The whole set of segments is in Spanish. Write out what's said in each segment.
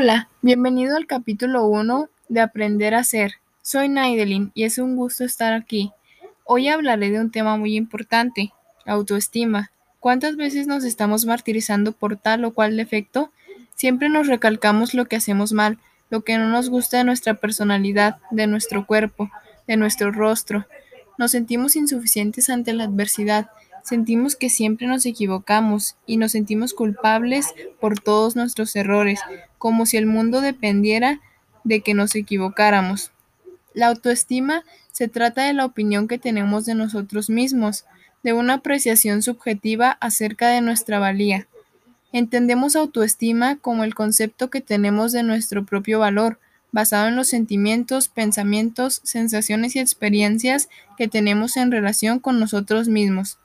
Hola, bienvenido al capítulo 1 de Aprender a Ser. Soy Naidelin y es un gusto estar aquí. Hoy hablaré de un tema muy importante, autoestima. ¿Cuántas veces nos estamos martirizando por tal o cual defecto? Siempre nos recalcamos lo que hacemos mal, lo que no nos gusta de nuestra personalidad, de nuestro cuerpo, de nuestro rostro. Nos sentimos insuficientes ante la adversidad, sentimos que siempre nos equivocamos y nos sentimos culpables por todos nuestros errores, como si el mundo dependiera de que nos equivocáramos. La autoestima se trata de la opinión que tenemos de nosotros mismos, de una apreciación subjetiva acerca de nuestra valía. Entendemos autoestima como el concepto que tenemos de nuestro propio valor, basado en los sentimientos, pensamientos, sensaciones y experiencias que tenemos en relación con nosotros mismos.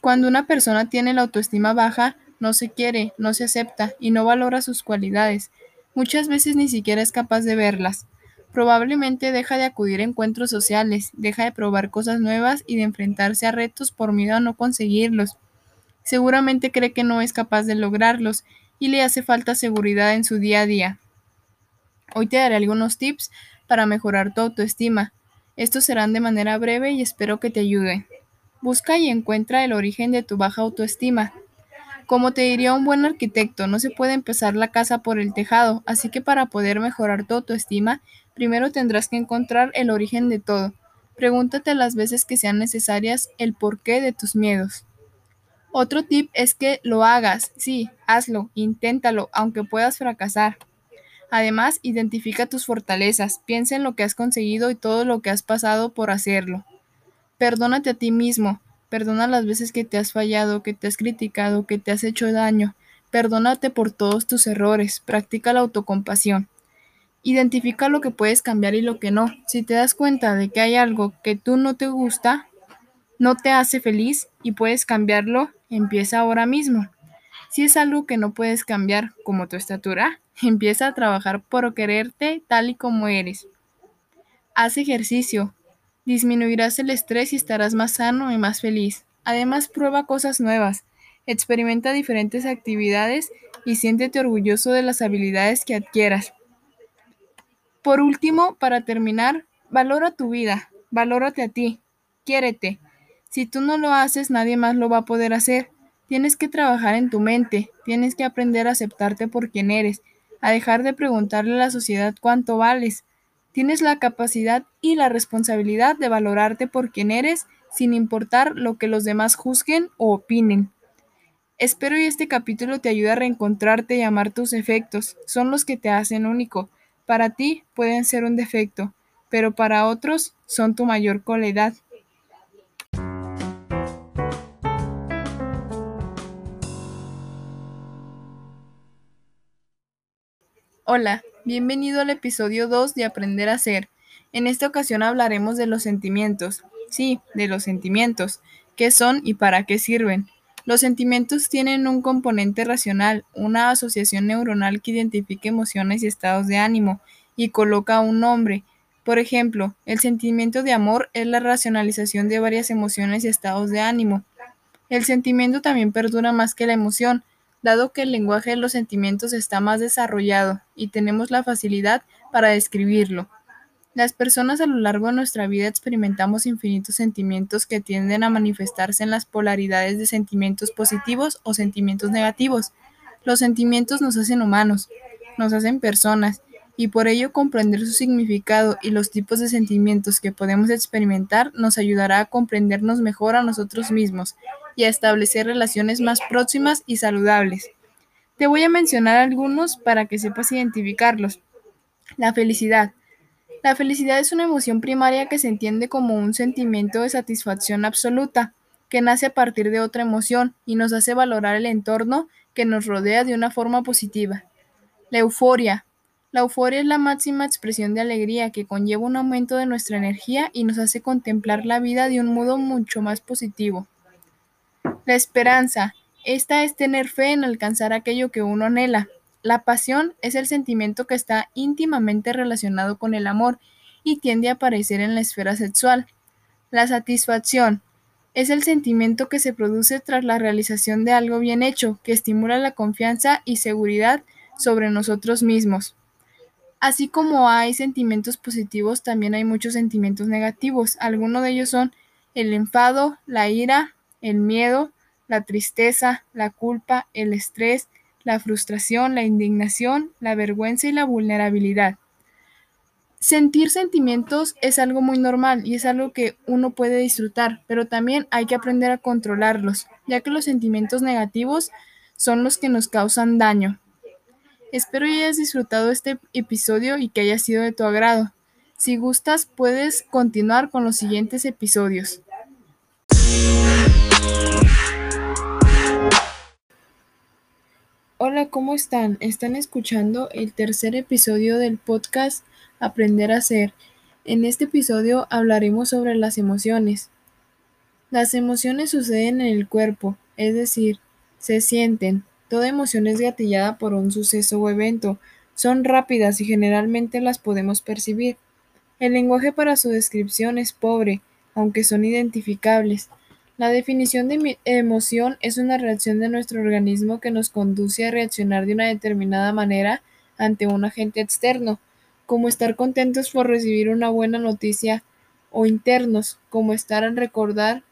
Cuando una persona tiene la autoestima baja, no se quiere, no se acepta y no valora sus cualidades. Muchas veces ni siquiera es capaz de verlas. Probablemente deja de acudir a encuentros sociales, deja de probar cosas nuevas y de enfrentarse a retos por miedo a no conseguirlos. Seguramente cree que no es capaz de lograrlos y le hace falta seguridad en su día a día. Hoy te daré algunos tips para mejorar tu autoestima. Estos serán de manera breve y espero que te ayuden. Busca y encuentra el origen de tu baja autoestima. Como te diría un buen arquitecto, no se puede empezar la casa por el tejado, así que para poder mejorar tu autoestima, primero tendrás que encontrar el origen de todo. Pregúntate las veces que sean necesarias el porqué de tus miedos. Otro tip es que lo hagas, sí, hazlo, inténtalo, aunque puedas fracasar. Además, identifica tus fortalezas, piensa en lo que has conseguido y todo lo que has pasado por hacerlo. Perdónate a ti mismo, perdona las veces que te has fallado, que te has criticado, que te has hecho daño. Perdónate por todos tus errores, practica la autocompasión. Identifica lo que puedes cambiar y lo que no. Si te das cuenta de que hay algo que tú no te gusta, no te hace feliz y puedes cambiarlo, empieza ahora mismo. Si es algo que no puedes cambiar, como tu estatura, empieza a trabajar por quererte tal y como eres. Haz ejercicio. Disminuirás el estrés y estarás más sano y más feliz. Además, prueba cosas nuevas. Experimenta diferentes actividades y siéntete orgulloso de las habilidades que adquieras. Por último, para terminar, valora tu vida, valórate a ti, quiérete. Si tú no lo haces, nadie más lo va a poder hacer. Tienes que trabajar en tu mente, tienes que aprender a aceptarte por quien eres, a dejar de preguntarle a la sociedad cuánto vales. Tienes la capacidad y la responsabilidad de valorarte por quien eres sin importar lo que los demás juzguen o opinen. Espero y este capítulo te ayude a reencontrarte y amar tus efectos, son los que te hacen único. Para ti pueden ser un defecto, pero para otros son tu mayor cualidad. Hola, bienvenido al episodio 2 de Aprender a Ser. En esta ocasión hablaremos de los sentimientos. Sí, de los sentimientos. ¿Qué son y para qué sirven? Los sentimientos tienen un componente racional, una asociación neuronal que identifica emociones y estados de ánimo y coloca un nombre. Por ejemplo, el sentimiento de amor es la racionalización de varias emociones y estados de ánimo. El sentimiento también perdura más que la emoción, dado que el lenguaje de los sentimientos está más desarrollado y tenemos la facilidad para describirlo. Las personas a lo largo de nuestra vida experimentamos infinitos sentimientos que tienden a manifestarse en las polaridades de sentimientos positivos o sentimientos negativos. Los sentimientos nos hacen humanos, nos hacen personas, y por ello comprender su significado y los tipos de sentimientos que podemos experimentar nos ayudará a comprendernos mejor a nosotros mismos y a establecer relaciones más próximas y saludables. Te voy a mencionar algunos para que sepas identificarlos. La felicidad. La felicidad es una emoción primaria que se entiende como un sentimiento de satisfacción absoluta, que nace a partir de otra emoción y nos hace valorar el entorno que nos rodea de una forma positiva. La euforia. La euforia es la máxima expresión de alegría que conlleva un aumento de nuestra energía y nos hace contemplar la vida de un modo mucho más positivo. La esperanza. Esta es tener fe en alcanzar aquello que uno anhela. La pasión es el sentimiento que está íntimamente relacionado con el amor y tiende a aparecer en la esfera sexual. La satisfacción es el sentimiento que se produce tras la realización de algo bien hecho, que estimula la confianza y seguridad sobre nosotros mismos. Así como hay sentimientos positivos, también hay muchos sentimientos negativos. Algunos de ellos son el enfado, la ira, el miedo, la tristeza, la culpa, el estrés, la frustración, la indignación, la vergüenza y la vulnerabilidad. Sentir sentimientos es algo muy normal y es algo que uno puede disfrutar, pero también hay que aprender a controlarlos, ya que los sentimientos negativos son los que nos causan daño. Espero hayas disfrutado este episodio y que haya sido de tu agrado. Si gustas, puedes continuar con los siguientes episodios. Hola, ¿cómo están? Están escuchando el tercer episodio del podcast Aprender a ser. En este episodio hablaremos sobre las emociones. Las emociones suceden en el cuerpo, es decir, se sienten. Toda emoción es gatillada por un suceso o evento. Son rápidas y generalmente las podemos percibir. El lenguaje para su descripción es pobre, aunque son identificables. La definición de emoción es una reacción de nuestro organismo que nos conduce a reaccionar de una determinada manera ante un agente externo como estar contentos por recibir una buena noticia, o internos, como estar al recordar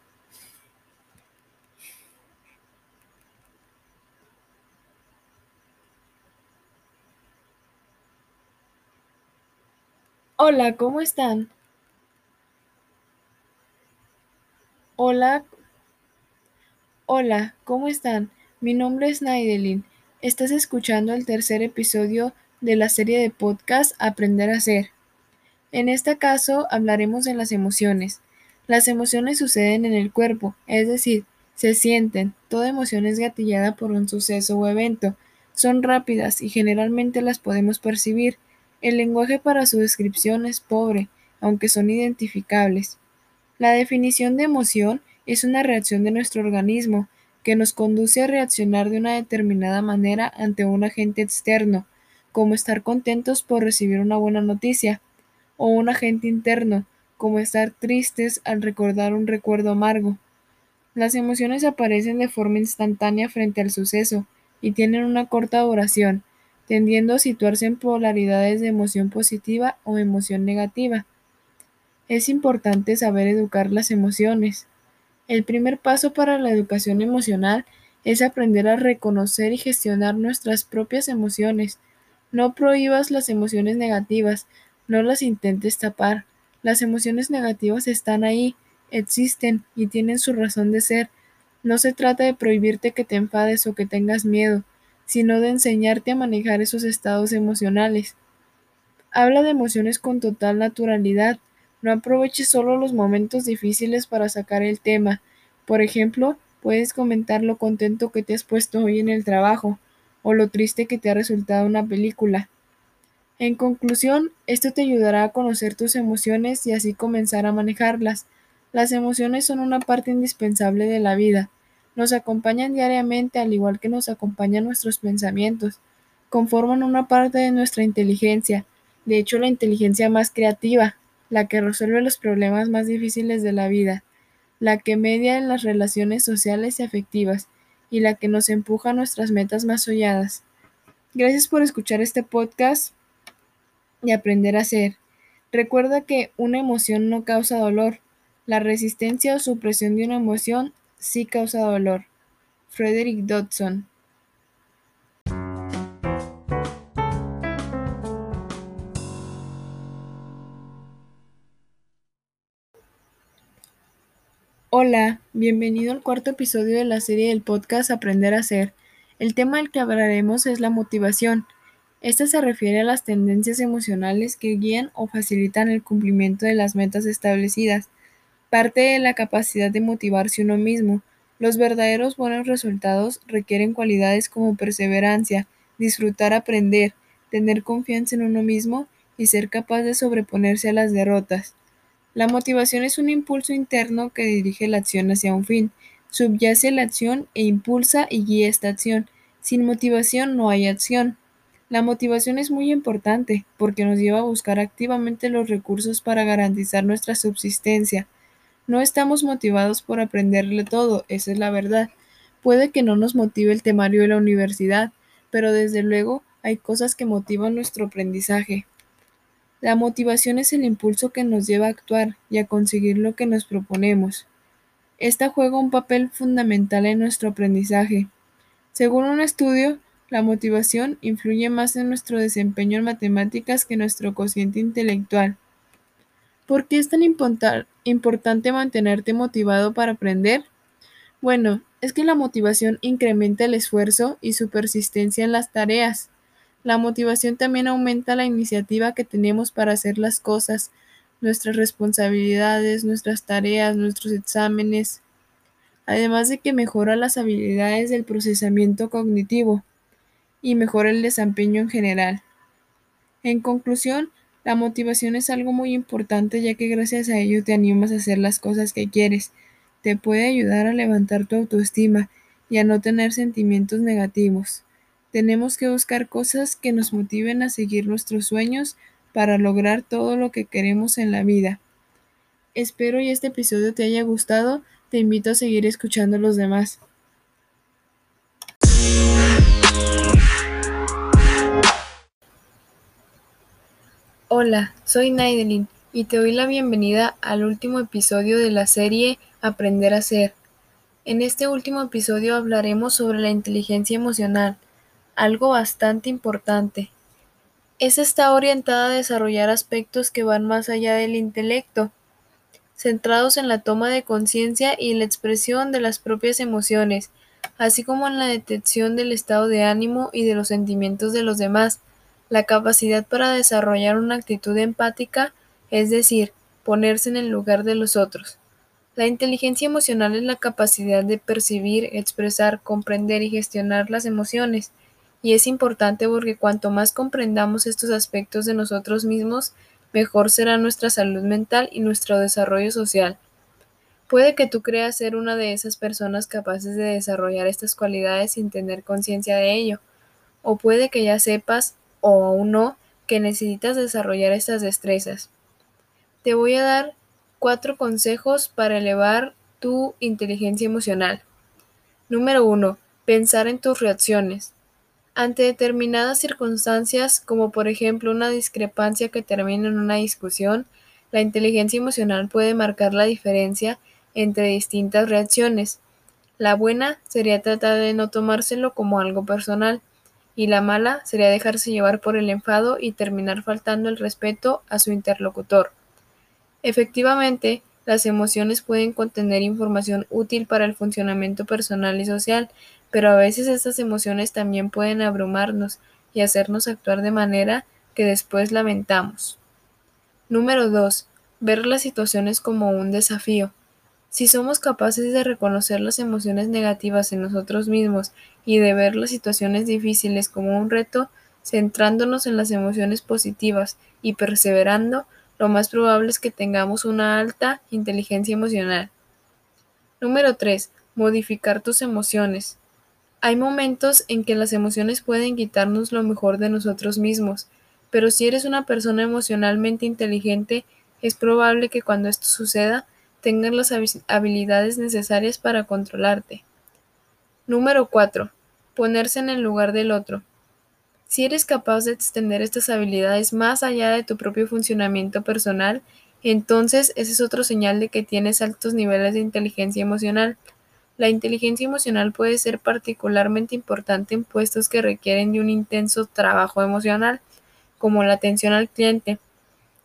Hola, ¿cómo están? Hola. Hola, ¿cómo están? Mi nombre es Naidelin. Estás escuchando el tercer episodio de la serie de podcast Aprender a ser. En este caso hablaremos de las emociones. Las emociones suceden en el cuerpo, es decir, se sienten. Toda emoción es gatillada por un suceso o evento. Son rápidas y generalmente las podemos percibir. El lenguaje para su descripción es pobre, aunque son identificables. La definición de emoción es una reacción de nuestro organismo que nos conduce a reaccionar de una determinada manera ante un agente externo, como estar contentos por recibir una buena noticia, o un agente interno, como estar tristes al recordar un recuerdo amargo. Las emociones aparecen de forma instantánea frente al suceso y tienen una corta duración, tendiendo a situarse en polaridades de emoción positiva o emoción negativa. Es importante saber educar las emociones. El primer paso para la educación emocional es aprender a reconocer y gestionar nuestras propias emociones no prohíbas las emociones negativas, no las intentes tapar. Las emociones negativas están ahí, existen y tienen su razón de ser. No se trata de prohibirte que te enfades o que tengas miedo, sino de enseñarte a manejar esos estados emocionales. Habla de emociones con total naturalidad. No aproveches solo los momentos difíciles para sacar el tema. Por ejemplo, puedes comentar lo contento que te has puesto hoy en el trabajo o lo triste que te ha resultado una película. En conclusión, esto te ayudará a conocer tus emociones y así comenzar a manejarlas. Las emociones son una parte indispensable de la vida. Nos acompañan diariamente al igual que nos acompañan nuestros pensamientos. Conforman una parte de nuestra inteligencia, de hecho la inteligencia más creativa, la que resuelve los problemas más difíciles de la vida, la que media en las relaciones sociales y afectivas, y la que nos empuja a nuestras metas más soñadas. Gracias por escuchar este podcast y aprender a ser. Recuerda que una emoción no causa dolor. La resistencia o supresión de una emoción sí causa dolor. Frederick Dodson Hola, bienvenido al cuarto episodio de la serie del podcast Aprender a Ser. El tema del que hablaremos es la motivación. Esta se refiere a las tendencias emocionales que guían o facilitan el cumplimiento de las metas establecidas. Parte de la capacidad de motivarse uno mismo. Los verdaderos buenos resultados requieren cualidades como perseverancia, disfrutar aprender, tener confianza en uno mismo y ser capaz de sobreponerse a las derrotas. La motivación es un impulso interno que dirige la acción hacia un fin, subyace la acción e impulsa y guía esta acción. Sin motivación no hay acción. La motivación es muy importante porque nos lleva a buscar activamente los recursos para garantizar nuestra subsistencia. No estamos motivados por aprenderle todo, esa es la verdad. Puede que no nos motive el temario de la universidad, pero desde luego hay cosas que motivan nuestro aprendizaje. La motivación es el impulso que nos lleva a actuar y a conseguir lo que nos proponemos. Esta juega un papel fundamental en nuestro aprendizaje. Según un estudio, la motivación influye más en nuestro desempeño en matemáticas que nuestro cociente intelectual. ¿Por qué es tan importante mantenerte motivado para aprender? Bueno, es que la motivación incrementa el esfuerzo y su persistencia en las tareas. La motivación también aumenta la iniciativa que tenemos para hacer las cosas, nuestras responsabilidades, nuestras tareas, nuestros exámenes, además de que mejora las habilidades del procesamiento cognitivo y mejora el desempeño en general. En conclusión, la motivación es algo muy importante ya que gracias a ello te animas a hacer las cosas que quieres, te puede ayudar a levantar tu autoestima y a no tener sentimientos negativos. Tenemos que buscar cosas que nos motiven a seguir nuestros sueños para lograr todo lo que queremos en la vida. Espero y este episodio te haya gustado. Te invito a seguir escuchando los demás. Hola, soy Naidelin y te doy la bienvenida al último episodio de la serie Aprender a ser. En este último episodio hablaremos sobre la inteligencia emocional, algo bastante importante. Esta está orientada a desarrollar aspectos que van más allá del intelecto, centrados en la toma de conciencia y la expresión de las propias emociones, así como en la detección del estado de ánimo y de los sentimientos de los demás, la capacidad para desarrollar una actitud empática, es decir, ponerse en el lugar de los otros. La inteligencia emocional es la capacidad de percibir, expresar, comprender y gestionar las emociones, y es importante porque cuanto más comprendamos estos aspectos de nosotros mismos, mejor será nuestra salud mental y nuestro desarrollo social. Puede que tú creas ser una de esas personas capaces de desarrollar estas cualidades sin tener conciencia de ello, o puede que ya sepas, o aún no, que necesitas desarrollar estas destrezas. Te voy a dar cuatro consejos para elevar tu inteligencia emocional. Número 1. Pensar en tus reacciones. Ante determinadas circunstancias, como por ejemplo una discrepancia que termina en una discusión, la inteligencia emocional puede marcar la diferencia entre distintas reacciones. La buena sería tratar de no tomárselo como algo personal, y la mala sería dejarse llevar por el enfado y terminar faltando el respeto a su interlocutor. Efectivamente, las emociones pueden contener información útil para el funcionamiento personal y social, pero a veces estas emociones también pueden abrumarnos y hacernos actuar de manera que después lamentamos. Número 2. Ver las situaciones como un desafío. Si somos capaces de reconocer las emociones negativas en nosotros mismos y de ver las situaciones difíciles como un reto, centrándonos en las emociones positivas y perseverando, lo más probable es que tengamos una alta inteligencia emocional. Número 3. Modificar tus emociones. Hay momentos en que las emociones pueden quitarnos lo mejor de nosotros mismos, pero si eres una persona emocionalmente inteligente, es probable que cuando esto suceda tengas las habilidades necesarias para controlarte. Número 4. Ponerse en el lugar del otro. Si eres capaz de extender estas habilidades más allá de tu propio funcionamiento personal, entonces ese es otro señal de que tienes altos niveles de inteligencia emocional. La inteligencia emocional puede ser particularmente importante en puestos que requieren de un intenso trabajo emocional, como la atención al cliente,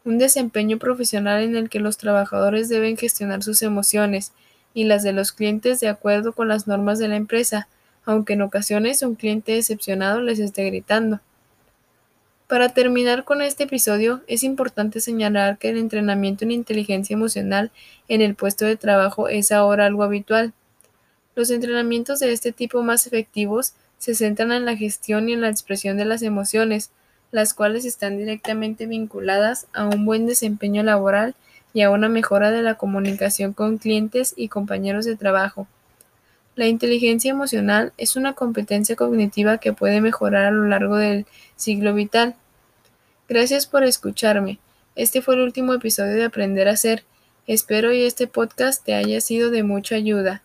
un desempeño profesional en el que los trabajadores deben gestionar sus emociones y las de los clientes de acuerdo con las normas de la empresa, aunque en ocasiones un cliente decepcionado les esté gritando. Para terminar con este episodio, es importante señalar que el entrenamiento en inteligencia emocional en el puesto de trabajo es ahora algo habitual. Los entrenamientos de este tipo más efectivos se centran en la gestión y en la expresión de las emociones, las cuales están directamente vinculadas a un buen desempeño laboral y a una mejora de la comunicación con clientes y compañeros de trabajo. La inteligencia emocional es una competencia cognitiva que puede mejorar a lo largo del siglo vital. Gracias por escucharme. Este fue el último episodio de Aprender a Ser. Espero y este podcast te haya sido de mucha ayuda.